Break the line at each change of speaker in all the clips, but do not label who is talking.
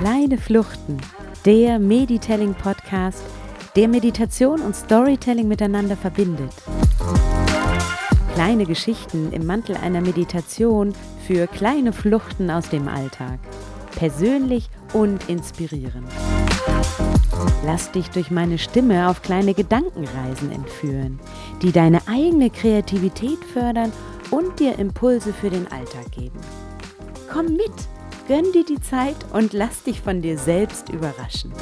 Kleine Fluchten, der Meditelling Podcast, der Meditation und Storytelling miteinander verbindet. Kleine Geschichten im Mantel einer Meditation für kleine Fluchten aus dem Alltag. Persönlich und inspirierend. Lass dich durch meine Stimme auf kleine Gedankenreisen entführen, die deine eigene Kreativität fördern und dir Impulse für den Alltag geben. Komm mit, gönn dir die Zeit und lass dich von dir selbst überraschen.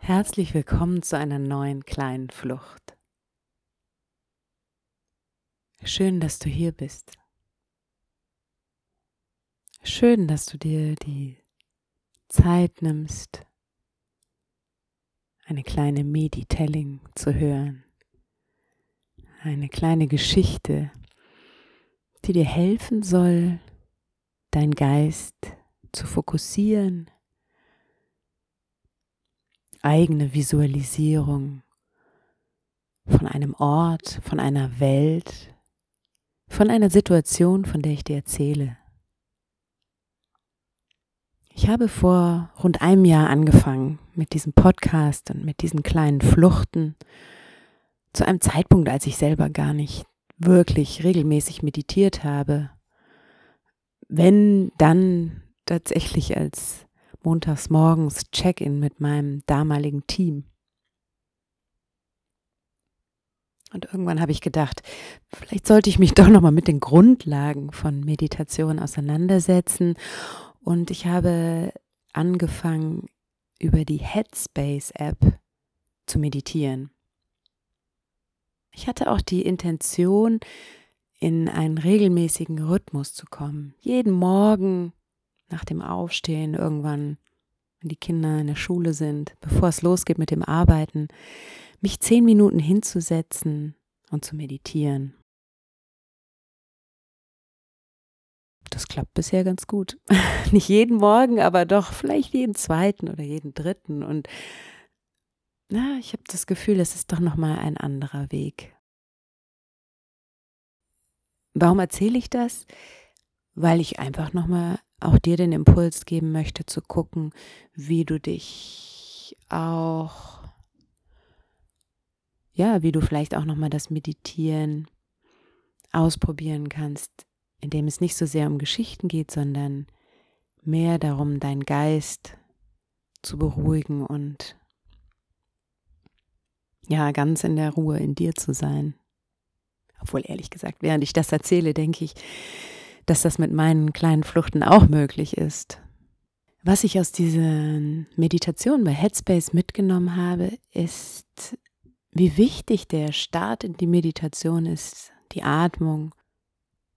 Herzlich willkommen zu einer neuen kleinen Flucht. Schön, dass du hier bist. Schön, dass du dir die Zeit nimmst, eine kleine Meditelling zu hören. Eine kleine Geschichte, die dir helfen soll, dein Geist zu fokussieren eigene Visualisierung von einem Ort, von einer Welt, von einer Situation, von der ich dir erzähle. Ich habe vor rund einem Jahr angefangen mit diesem Podcast und mit diesen kleinen Fluchten zu einem Zeitpunkt, als ich selber gar nicht wirklich regelmäßig meditiert habe. Wenn dann tatsächlich als montags morgens Check-in mit meinem damaligen Team. Und irgendwann habe ich gedacht, vielleicht sollte ich mich doch noch mal mit den Grundlagen von Meditation auseinandersetzen und ich habe angefangen über die Headspace App zu meditieren. Ich hatte auch die Intention, in einen regelmäßigen Rhythmus zu kommen. Jeden Morgen nach dem Aufstehen irgendwann, wenn die Kinder in der Schule sind, bevor es losgeht mit dem Arbeiten, mich zehn Minuten hinzusetzen und zu meditieren. Das klappt bisher ganz gut. Nicht jeden Morgen, aber doch vielleicht jeden zweiten oder jeden dritten. Und na, ich habe das Gefühl, es ist doch nochmal ein anderer Weg. Warum erzähle ich das? Weil ich einfach nochmal auch dir den Impuls geben möchte zu gucken, wie du dich auch, ja, wie du vielleicht auch nochmal das Meditieren ausprobieren kannst, indem es nicht so sehr um Geschichten geht, sondern mehr darum, deinen Geist zu beruhigen und ja, ganz in der Ruhe in dir zu sein. Obwohl ehrlich gesagt, während ich das erzähle, denke ich, dass das mit meinen kleinen Fluchten auch möglich ist. Was ich aus dieser Meditation bei Headspace mitgenommen habe, ist, wie wichtig der Start in die Meditation ist, die Atmung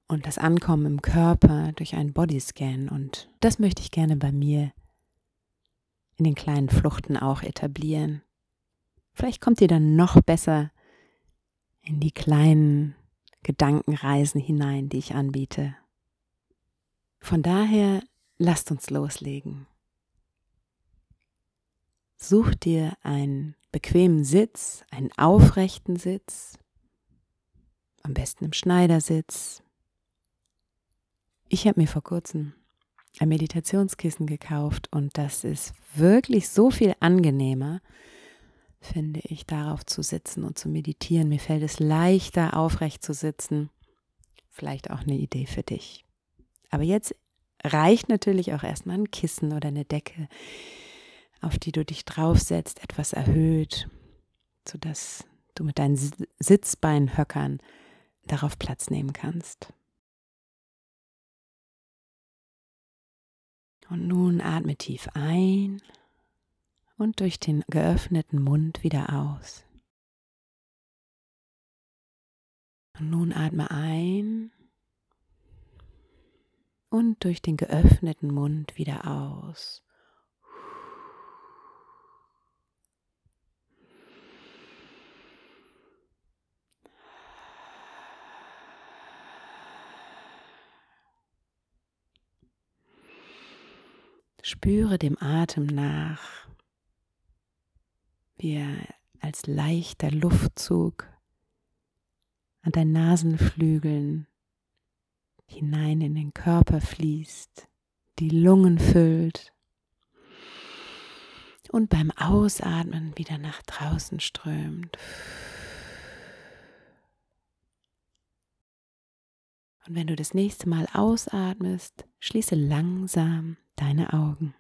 und das Ankommen im Körper durch einen Bodyscan. Und das möchte ich gerne bei mir in den kleinen Fluchten auch etablieren. Vielleicht kommt ihr dann noch besser in die kleinen Gedankenreisen hinein, die ich anbiete. Von daher lasst uns loslegen. Such dir einen bequemen Sitz, einen aufrechten Sitz, am besten im Schneidersitz. Ich habe mir vor kurzem ein Meditationskissen gekauft und das ist wirklich so viel angenehmer, finde ich, darauf zu sitzen und zu meditieren. Mir fällt es leichter, aufrecht zu sitzen. Vielleicht auch eine Idee für dich. Aber jetzt reicht natürlich auch erstmal ein Kissen oder eine Decke, auf die du dich draufsetzt, etwas erhöht, sodass du mit deinen Sitzbeinhöckern darauf Platz nehmen kannst. Und nun atme tief ein und durch den geöffneten Mund wieder aus. Und nun atme ein und durch den geöffneten Mund wieder aus. Spüre dem Atem nach, wie er als leichter Luftzug an deinen Nasenflügeln hinein in den Körper fließt, die Lungen füllt und beim Ausatmen wieder nach draußen strömt. Und wenn du das nächste Mal ausatmest, schließe langsam deine Augen.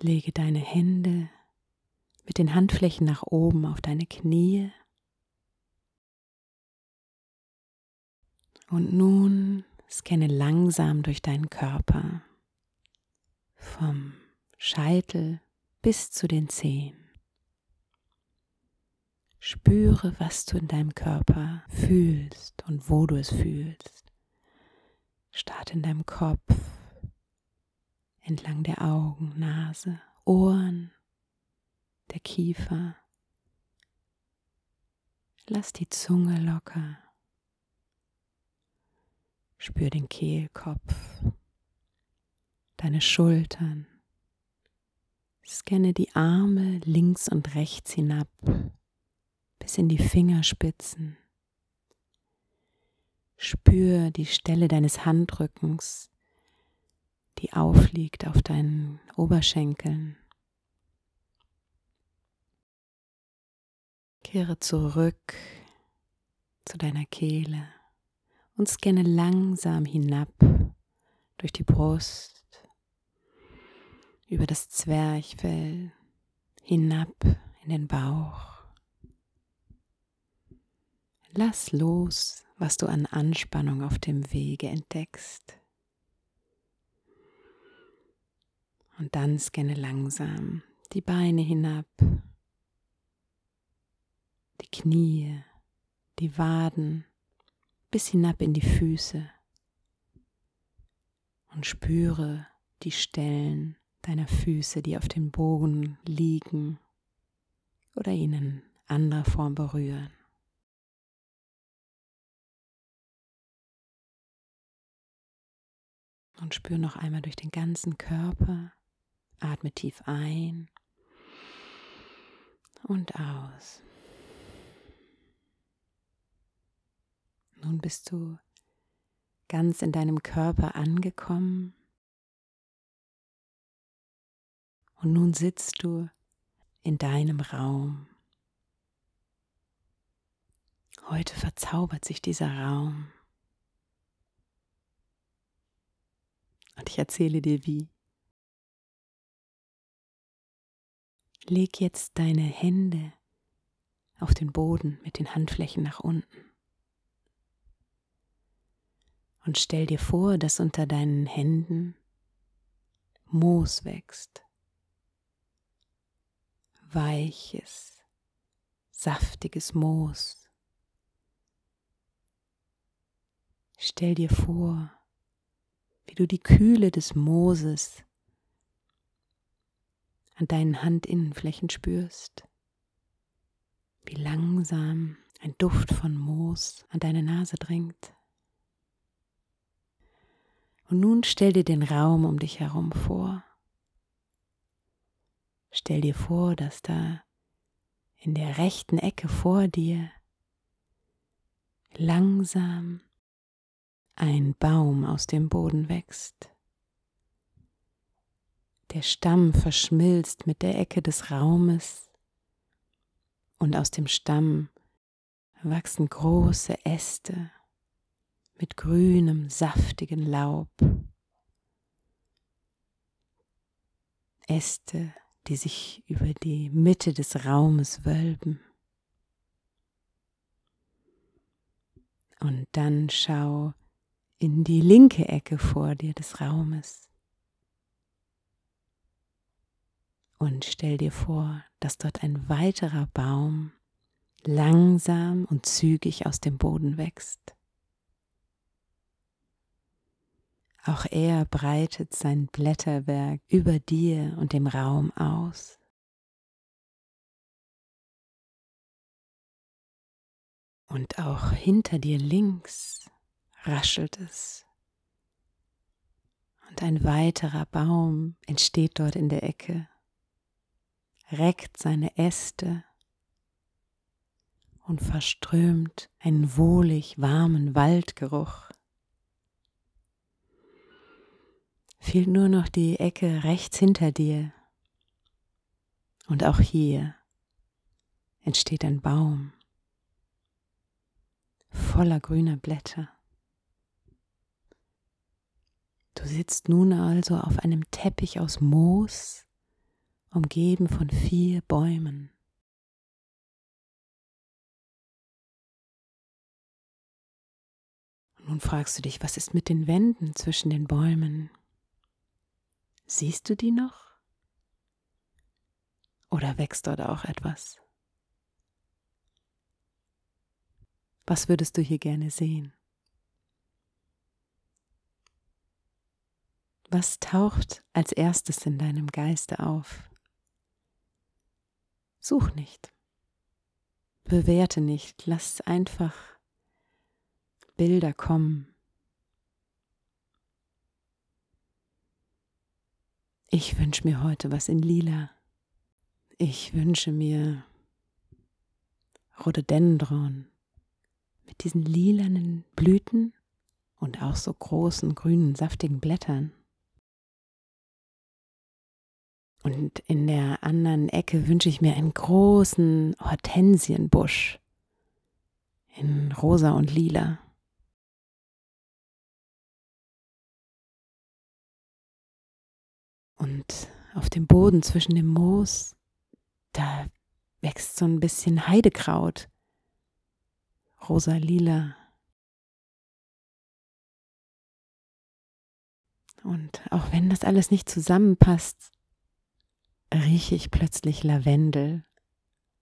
Lege deine Hände mit den Handflächen nach oben auf deine Knie. Und nun scanne langsam durch deinen Körper vom Scheitel bis zu den Zehen. Spüre, was du in deinem Körper fühlst und wo du es fühlst. Start in deinem Kopf, entlang der Augen, Nase, Ohren, der Kiefer. Lass die Zunge locker. Spür den Kehlkopf, deine Schultern. Scanne die Arme links und rechts hinab bis in die Fingerspitzen. Spür die Stelle deines Handrückens, die aufliegt auf deinen Oberschenkeln. Kehre zurück zu deiner Kehle und scanne langsam hinab durch die Brust, über das Zwerchfell, hinab in den Bauch. Lass los, was du an Anspannung auf dem Wege entdeckst. Und dann scanne langsam die Beine hinab, die Knie, die Waden, bis hinab in die Füße und spüre die Stellen deiner Füße, die auf dem Bogen liegen oder ihnen anderer Form berühren. Und spür noch einmal durch den ganzen Körper. Atme tief ein und aus. Nun bist du ganz in deinem Körper angekommen. Und nun sitzt du in deinem Raum. Heute verzaubert sich dieser Raum. Und ich erzähle dir wie. Leg jetzt deine Hände auf den Boden mit den Handflächen nach unten. Und stell dir vor, dass unter deinen Händen Moos wächst. Weiches, saftiges Moos. Stell dir vor, wie du die Kühle des Mooses an deinen Handinnenflächen spürst, wie langsam ein Duft von Moos an deine Nase dringt. Und nun stell dir den Raum um dich herum vor. Stell dir vor, dass da in der rechten Ecke vor dir langsam ein Baum aus dem Boden wächst. Der Stamm verschmilzt mit der Ecke des Raumes und aus dem Stamm wachsen große Äste mit grünem, saftigen Laub. Äste, die sich über die Mitte des Raumes wölben. Und dann schau in die linke Ecke vor dir des Raumes. Und stell dir vor, dass dort ein weiterer Baum langsam und zügig aus dem Boden wächst. Auch er breitet sein Blätterwerk über dir und dem Raum aus. Und auch hinter dir links raschelt es. Und ein weiterer Baum entsteht dort in der Ecke, reckt seine Äste und verströmt einen wohlig warmen Waldgeruch. Fehlt nur noch die Ecke rechts hinter dir. Und auch hier entsteht ein Baum voller grüner Blätter. Du sitzt nun also auf einem Teppich aus Moos, umgeben von vier Bäumen. nun fragst du dich, was ist mit den Wänden zwischen den Bäumen? Siehst du die noch? Oder wächst dort auch etwas? Was würdest du hier gerne sehen? Was taucht als erstes in deinem Geiste auf? Such nicht, bewerte nicht, lass einfach Bilder kommen. Ich wünsche mir heute was in lila. Ich wünsche mir Rhododendron mit diesen lilanen Blüten und auch so großen grünen saftigen Blättern. Und in der anderen Ecke wünsche ich mir einen großen Hortensienbusch in rosa und lila. Und auf dem Boden zwischen dem Moos, da wächst so ein bisschen Heidekraut. Rosa-lila. Und auch wenn das alles nicht zusammenpasst, rieche ich plötzlich Lavendel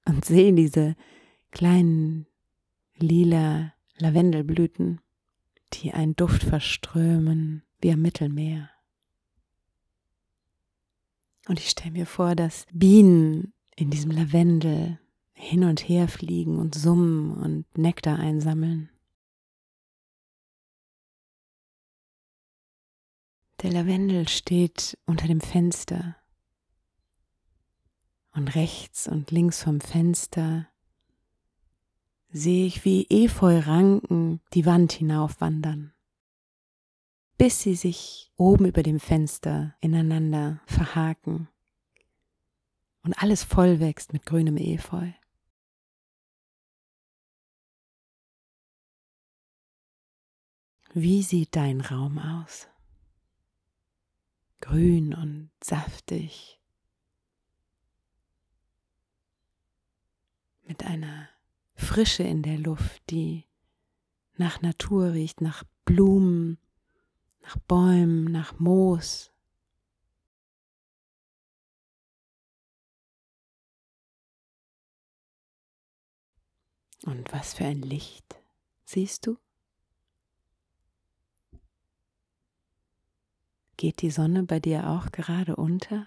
und sehe diese kleinen lila Lavendelblüten, die einen Duft verströmen wie am Mittelmeer. Und ich stelle mir vor, dass Bienen in diesem Lavendel hin und her fliegen und summen und Nektar einsammeln. Der Lavendel steht unter dem Fenster und rechts und links vom Fenster sehe ich, wie Efeuranken die Wand hinaufwandern bis sie sich oben über dem Fenster ineinander verhaken und alles voll wächst mit grünem Efeu. Wie sieht dein Raum aus? Grün und saftig, mit einer Frische in der Luft, die nach Natur riecht, nach Blumen, nach Bäumen, nach Moos. Und was für ein Licht siehst du? Geht die Sonne bei dir auch gerade unter?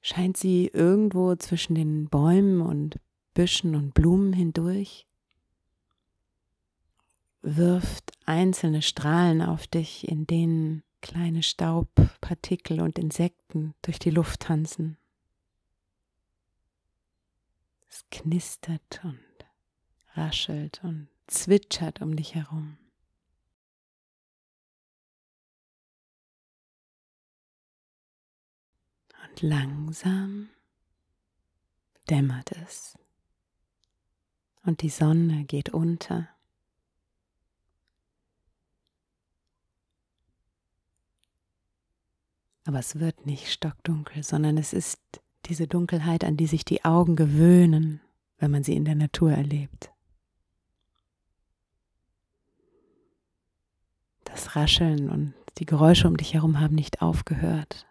Scheint sie irgendwo zwischen den Bäumen und Büschen und Blumen hindurch? wirft einzelne Strahlen auf dich, in denen kleine Staubpartikel und Insekten durch die Luft tanzen. Es knistert und raschelt und zwitschert um dich herum. Und langsam dämmert es und die Sonne geht unter. Aber es wird nicht stockdunkel, sondern es ist diese Dunkelheit, an die sich die Augen gewöhnen, wenn man sie in der Natur erlebt. Das Rascheln und die Geräusche um dich herum haben nicht aufgehört.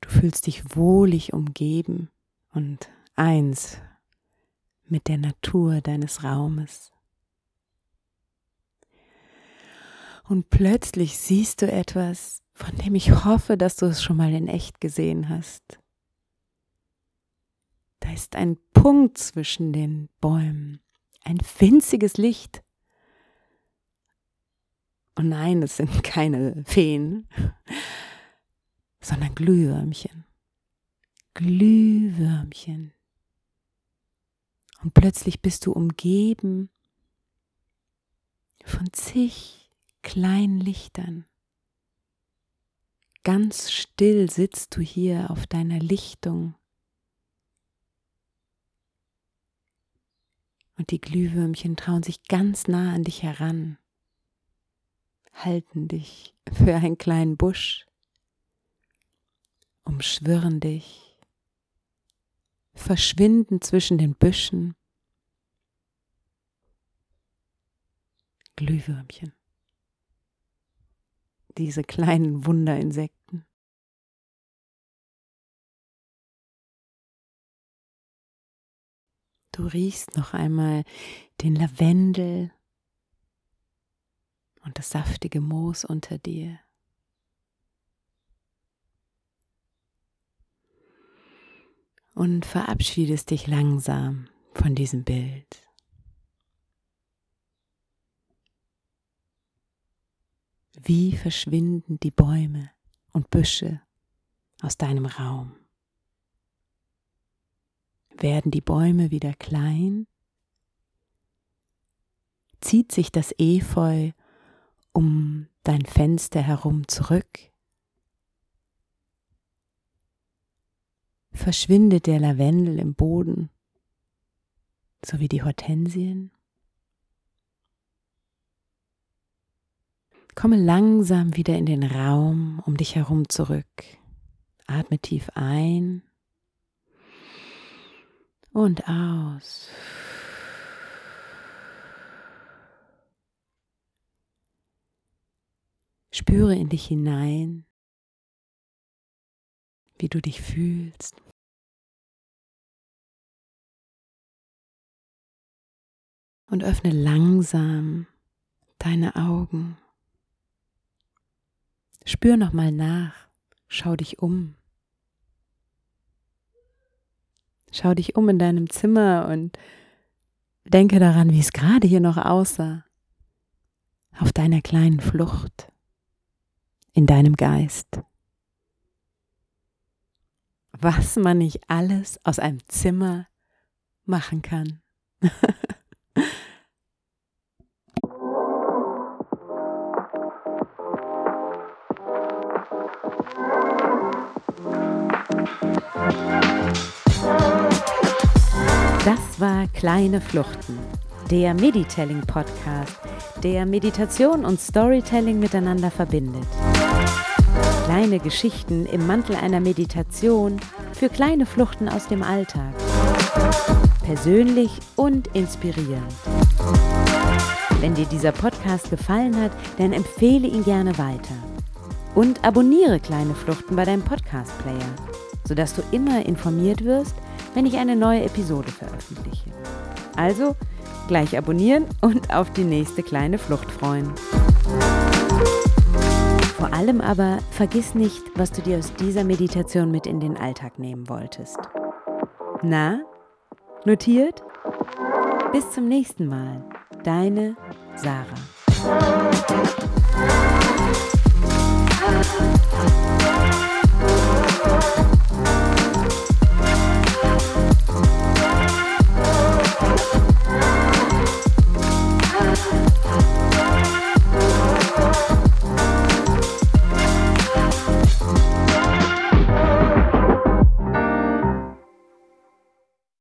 Du fühlst dich wohlig umgeben und eins mit der Natur deines Raumes. Und plötzlich siehst du etwas, von dem ich hoffe, dass du es schon mal in echt gesehen hast. Da ist ein Punkt zwischen den Bäumen, ein winziges Licht. Und nein, es sind keine Feen, sondern Glühwürmchen. Glühwürmchen. Und plötzlich bist du umgeben von zig kleinen Lichtern. Ganz still sitzt du hier auf deiner Lichtung. Und die Glühwürmchen trauen sich ganz nah an dich heran, halten dich für einen kleinen Busch, umschwirren dich, verschwinden zwischen den Büschen. Glühwürmchen diese kleinen Wunderinsekten. Du riechst noch einmal den Lavendel und das saftige Moos unter dir. Und verabschiedest dich langsam von diesem Bild. Wie verschwinden die Bäume und Büsche aus deinem Raum? Werden die Bäume wieder klein? Zieht sich das Efeu um dein Fenster herum zurück? Verschwindet der Lavendel im Boden, so wie die Hortensien? Komme langsam wieder in den Raum um dich herum zurück. Atme tief ein und aus. Spüre in dich hinein, wie du dich fühlst. Und öffne langsam deine Augen. Spür noch mal nach, schau dich um. Schau dich um in deinem Zimmer und denke daran, wie es gerade hier noch aussah. Auf deiner kleinen Flucht, in deinem Geist. Was man nicht alles aus einem Zimmer machen kann. Das war Kleine Fluchten, der Meditelling Podcast, der Meditation und Storytelling miteinander verbindet. Kleine Geschichten im Mantel einer Meditation für kleine Fluchten aus dem Alltag. Persönlich und inspirierend. Wenn dir dieser Podcast gefallen hat, dann empfehle ihn gerne weiter. Und abonniere Kleine Fluchten bei deinem Podcast-Player, sodass du immer informiert wirst, wenn ich eine neue Episode veröffentliche. Also gleich abonnieren und auf die nächste kleine Flucht freuen. Vor allem aber vergiss nicht, was du dir aus dieser Meditation mit in den Alltag nehmen wolltest. Na, notiert? Bis zum nächsten Mal. Deine Sarah. Yeah.